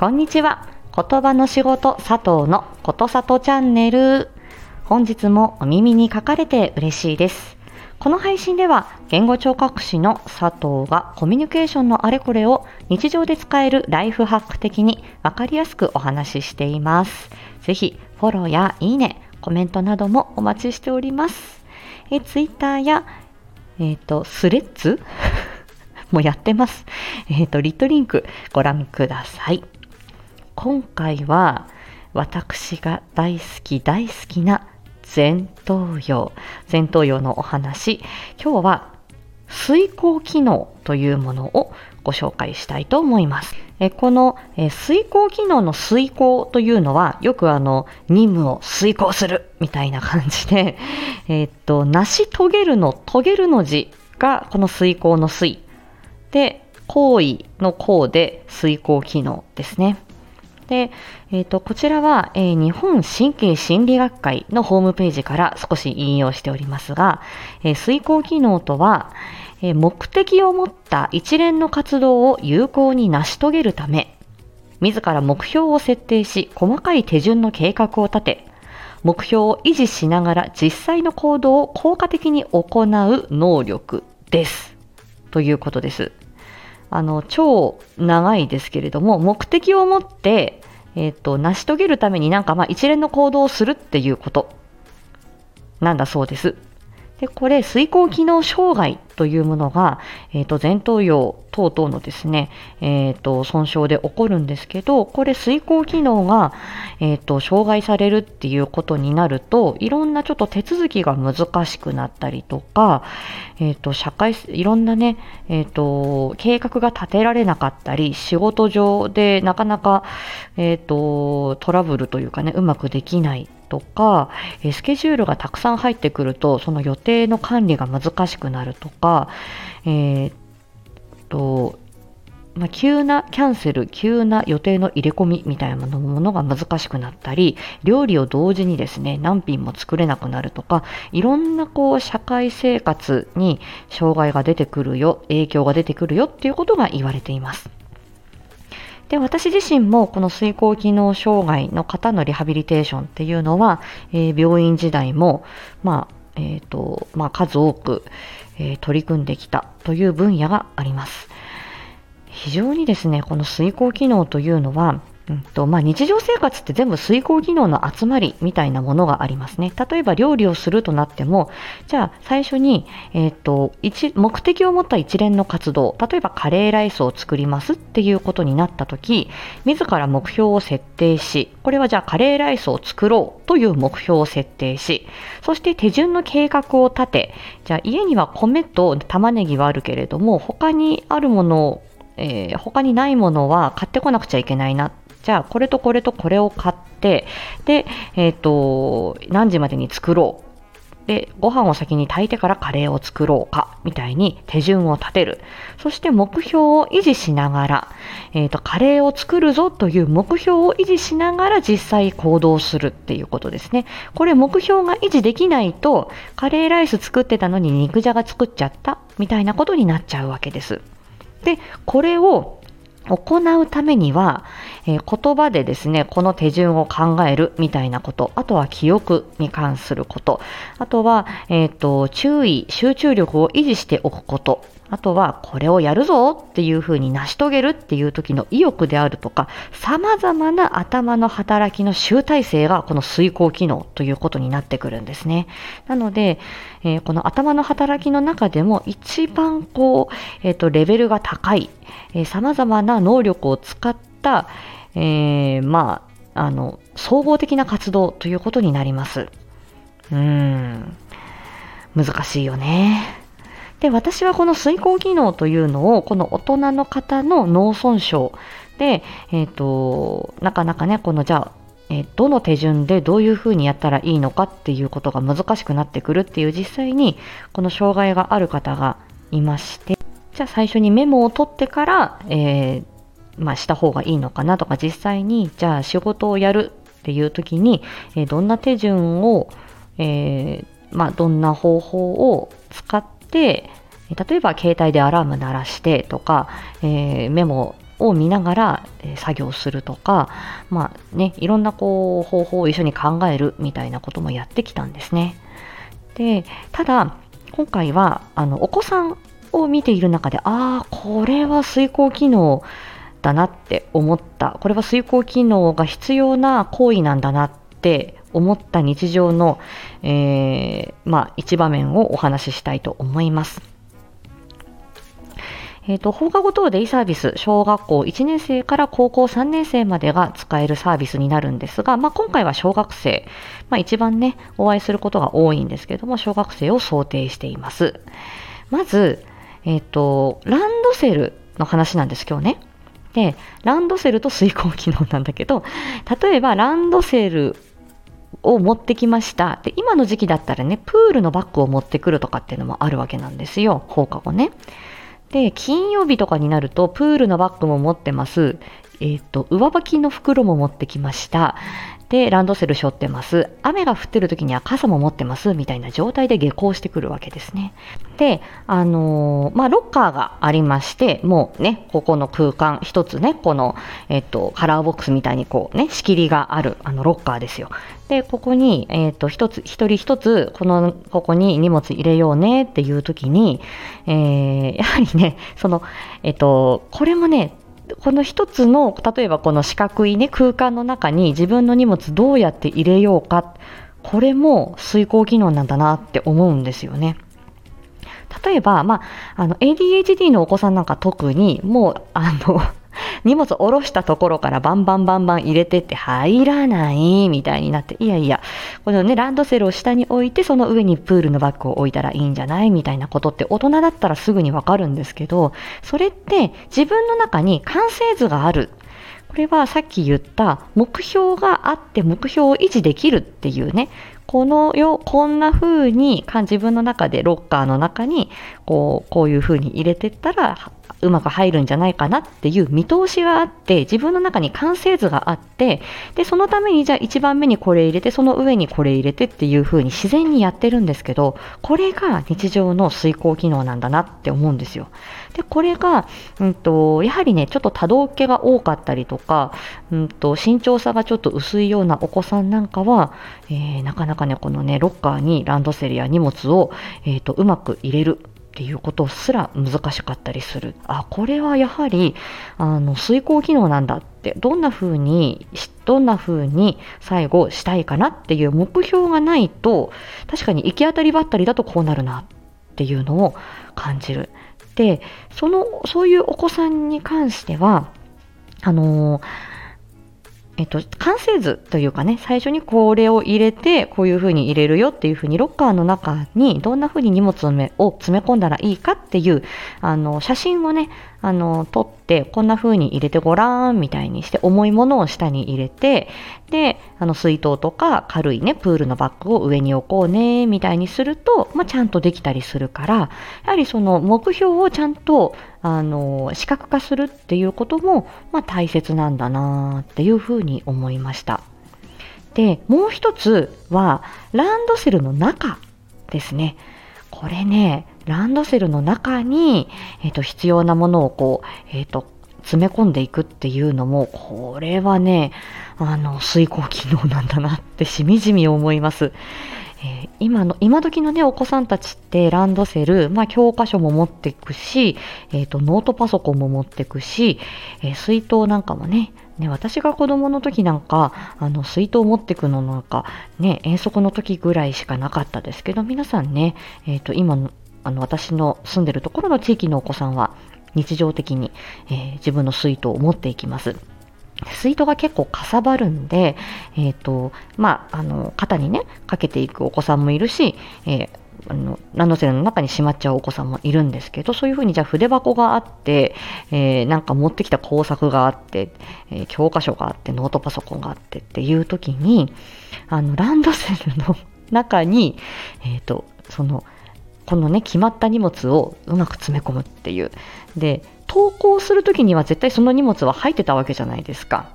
こんにちは。言葉の仕事佐藤のことさとチャンネル。本日もお耳に書かれて嬉しいです。この配信では言語聴覚士の佐藤がコミュニケーションのあれこれを日常で使えるライフハック的にわかりやすくお話ししています。ぜひフォローやいいね、コメントなどもお待ちしております。え、ツイッターや、えっ、ー、と、スレッズ？もやってます。えっ、ー、と、リットリンクご覧ください。今回は私が大好き大好きな前頭葉前頭葉のお話今日は遂行機能というものをご紹介したいと思います。えこの、え遂行機能の遂行というのはよくあの任務を遂行するみたいな感じで、え、っと成し遂げるの遂げるの字がこの遂行の遂で行為の行で遂行機能ですね。で、えーと、こちらは、えー、日本神経心理学会のホームページから少し引用しておりますが、えー、遂行機能とは、えー、目的を持った一連の活動を有効に成し遂げるため、自ら目標を設定し、細かい手順の計画を立て、目標を維持しながら実際の行動を効果的に行う能力です。ということです。あの、超長いですけれども、目的を持って、えっ、ー、と、成し遂げるためになんかまあ一連の行動をするっていうことなんだそうです。で、これ、遂行機能障害というものが、え、ー、と、前頭葉等々のですね、え、ー、と、損傷で起こるんですけど、これ、遂行機能が、え、ー、と、障害されるっていうことになると、いろんなちょっと手続きが難しくなったりとか、えっ、と、社会、いろんなね、えっ、と、計画が立てられなかったり、仕事上でなかなか、えっ、と、トラブルというかね、うまくできないとか、スケジュールがたくさん入ってくると、その予定の管理が難しくなるとか、えー、っと、まあ、急なキャンセル、急な予定の入れ込みみたいなものが難しくなったり、料理を同時にですね、何品も作れなくなるとか、いろんなこう社会生活に障害が出てくるよ、影響が出てくるよっていうことが言われています。で、私自身もこの遂行機能障害の方のリハビリテーションっていうのは、えー、病院時代も、まあ、えっ、ー、と、まあ、数多く、えー、取り組んできたという分野があります。非常にですね、この遂行機能というのは、うんとまあ、日常生活って全部遂行機能の集まりみたいなものがありますね。例えば料理をするとなっても、じゃあ最初に、えーと、一目的を持った一連の活動、例えばカレーライスを作りますっていうことになった時、自ら目標を設定し、これはじゃあカレーライスを作ろうという目標を設定し、そして手順の計画を立て、じゃあ家には米と玉ねぎはあるけれども、他にあるものをえー、他にないものは買ってこなくちゃいけないなじゃあこれとこれとこれを買ってで、えっ、ー、と何時までに作ろう。でご飯を先に炊いてからカレーを作ろうかみたいに手順を立てる。そして目標を維持しながら、えーと、カレーを作るぞという目標を維持しながら実際行動するっていうことですね。これ目標が維持できないとカレーライス作ってたのに肉じゃが作っちゃったみたいなことになっちゃうわけです。でこれを行うためには、えー、言葉でですね、この手順を考えるみたいなこと、あとは記憶に関すること、あとは、えっ、ー、と、注意、集中力を維持しておくこと、あとはこれをやるぞっていうふうに成し遂げるっていう時の意欲であるとか、様々な頭の働きの集大成がこの遂行機能ということになってくるんですね。なので、えー、この頭の働きの中でも一番こう、えっ、ー、と、レベルが高い、えー、様々な能力を使った、えー、まあ、あの、総合的な活動ということになります。うーん、難しいよね。で、私はこの遂行機能というのを、この大人の方の脳損傷で、えっ、ー、と、なかなかね、このじゃあ、えどの手順でどういうふうにやったらいいのかっていうことが難しくなってくるっていう実際にこの障害がある方がいましてじゃあ最初にメモを取ってから、えー、まあ、した方がいいのかなとか実際にじゃあ仕事をやるっていう時に、え、どんな手順を、えー、まあ、どんな方法を使って例えば携帯でアラーム鳴らしてとか、えー、メモを見ながら、作業するとか、まあね、いろんなこう方法を一緒に考えるみたいなこともやってきたんですね。でただ今回はあのお子さんを見ている中でああこれは遂行機能だなって思ったこれは遂行機能が必要な行為なんだなって思った日常の、えー、まあ、一場面をお話ししたいと思います。えーと、放課後等デイサービス、小学校1年生から高校3年生までが使えるサービスになるんですが、まあ、今回は小学生、まあ、一番ね、お会いすることが多いんですけども、小学生を想定しています。まず、えっ、ー、と、ランドセルの話なんです、今日ね。で、ランドセルと遂行機能なんだけど、例えばランドセルを持ってきました。で、今の時期だったらね、プールのバッグを持ってくるとかっていうのもあるわけなんですよ、放課後ね。で、金曜日とかになると、プールのバッグも持ってます。えっ、ー、と、上履きの袋も持ってきました。で、ランドセル背負ってます。雨が降ってる時には傘も持ってます。みたいな状態で下校してくるわけですね。で、あのー、まあ、ロッカーがありまして、もうね、ここの空間、一つね、この、えっ、と、カラーボックスみたいにこうね、仕切りがある、あの、ロッカーですよ。で、ここに、えっ、と、一つ、一人一つ、この、ここに荷物入れようねっていう時に、えーやはりね、その、えっ、と、これもね、この一つの例えばこの四角いね空間の中に自分の荷物どうやって入れようかこれも遂行機能なんだなって思うんですよね。例えば、まあ、あの ADHD のお子さんなんか特にもうあの荷物下ろしたところからバンバンバンバン入れてって入らないみたいになって、いやいや、このね、ランドセルを下に置いて、その上にプールのバッグを置いたらいいんじゃないみたいなことって大人だったらすぐにわかるんですけど、それって自分の中に完成図がある。これはさっき言った目標があって目標を維持できるっていうね、このよ、こんな風に自分の中でロッカーの中にこう、こういう風に入れてったらうまく入るんじゃないかなっていう見通しがあって自分の中に完成図があってでそのためにじゃあ1番目にこれ入れてその上にこれ入れてっていう風に自然にやってるんですけどこれが日常の遂行機能なんだなって思うんですよ。でこれが、うんと、やはりねちょっと多動系が多かったりとか、うんと、身長差がちょっと薄いようなお子さんなんかは、えー、なかなかねこのねロッカーにランドセルや荷物を、えーとうまく入れるっていうことすら難しかったりする。あ、これはやはり、あの、遂行機能なんだって、どんな風に、どんな風に最後したいかなっていう目標がないと、確かに行き当たりばったりだとこうなるなっていうのを感じる。で、その、そういうお子さんに関しては、あのーえっと、完成図というかね、最初にこれを入れて、こういう風に入れるよっていう風に、ロッカーの中にどんな風に荷物を詰め込んだらいいかっていう、あの、写真をね、あの、撮って、こんな風に入れてごらんみたいにして、重いものを下に入れて、で、あの、水筒とか軽いね、プールのバッグを上に置こうね、みたいにすると、まあ、ちゃんとできたりするから、やはりその目標をちゃんと、あの、視覚化するっていうことも、まあ、大切なんだなっていう風に思いました。で、もう一つは、ランドセルの中ですね。これね、ランドセルの中に、えーと、必要なものをこう、えーと、詰め込んでいくっていうのも、これはね、あの、遂行機能なんだなってしみじみ思います。えー、今の、今時のね、お子さんたちってランドセル、まあ、教科書も持っていくし、えっ、ー、と、ノートパソコンも持っていくし、えー、水筒なんかもね、ね、私が子供の時なんか、あの、水筒持ってくのなんか、ね、遠足の時ぐらいしかなかったですけど、皆さんね、えっ、と、今、あの、私の住んでるところの地域のお子さんは、日常的に、えー、自分の水筒を持っていきます。水筒が結構かさばるんで、え、ー、と、まあ、あの、肩にね、かけていくお子さんもいるし、えー、あのランドセルの中にしまっちゃうお子さんもいるんですけど、そういうふうにじゃあ筆箱があって、えー、なんか持ってきた工作があって、えー、教科書があって、ノートパソコンがあってっていう時に、あの、ランドセルの中に、え、ー、と、その、このね、決まった荷物をうまく詰め込むっていう。で、投稿するときには絶対その荷物は入ってたわけじゃないですか。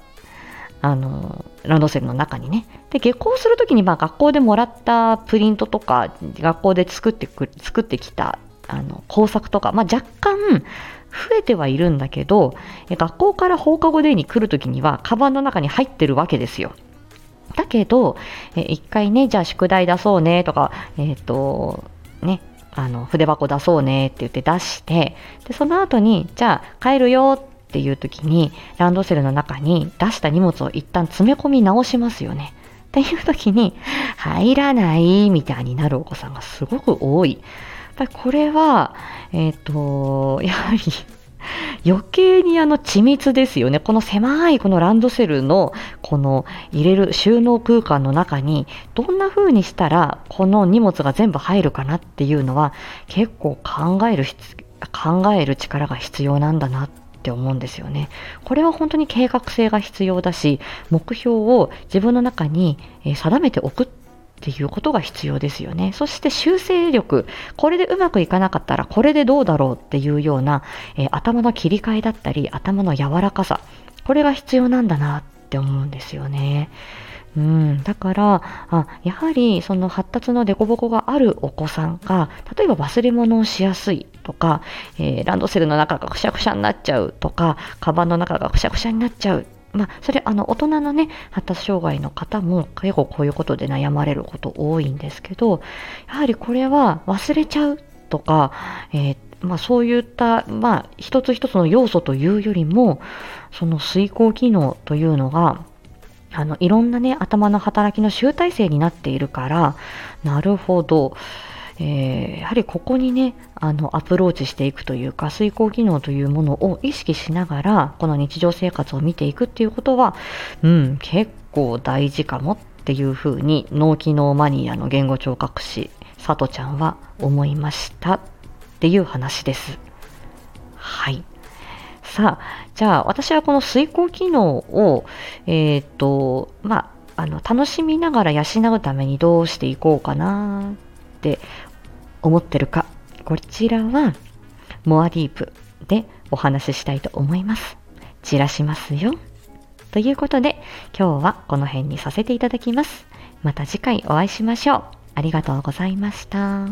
あのランドセルの中にね。で、下校するときにまあ学校でもらったプリントとか、学校で作ってく作ってきたあの工作とか、まあ、若干増えてはいるんだけど学校から放課後デーに来るときにはカバンの中に入ってるわけですよ。だけど、え一回ね、じゃあ宿題出そうねとか、えっ、ー、と、ね、あの、筆箱出そうねって言って出して、で、その後に、じゃあ帰るよっていう時に、ランドセルの中に出した荷物を一旦詰め込み直しますよね。っていう時に、入らないみたいになるお子さんがすごく多い。ぱりこれは、えっ、ー、と、やはり 余計にあの緻密ですよね。この狭いこのランドセルのこの入れる収納空間の中にどんな風にしたらこの荷物が全部入るかなっていうのは結構考える考える力が必要なんだなって思うんですよね。これは本当に計画性が必要だし目標を自分の中に定めておくっっていうことが必要ですよね。そして修正力、これでうまくいかなかったらこれでどうだろうっていうような、えー、頭の切り替えだったり頭の柔らかさ、これが必要なんだなって思うんですよね。うん、だからあやはりその発達の凸凹があるお子さんが例えば忘れ物をしやすいとか、えー、ランドセルの中がくしゃくしゃになっちゃうとかカバンの中がくしゃくしゃになっちゃうまあ、それ、あの、大人のね、発達障害の方も結構こういうことで悩まれること多いんですけど、やはりこれは忘れちゃうとか、えー、まあ、そういった、まあ、一つ一つの要素というよりも、その遂行機能というのが、あの、いろんなね、頭の働きの集大成になっているから、なるほど、えー、やはりここにねあのアプローチしていくというか遂行機能というものを意識しながらこの日常生活を見ていくっていうことは、うん、結構大事かもっていうふうに脳機能マニアの言語聴覚士さとちゃんは思いましたっていう話です。はいさあ、じゃあ私はこの遂行機能を、えっ、と、まあ、あの楽しみながら養うためにどうしていこうかなって思ってるか、こちらはモアディープでお話ししたいと思います。散らしますよ。ということで、今日はこの辺にさせていただきます。また次回お会いしましょう。ありがとうございました。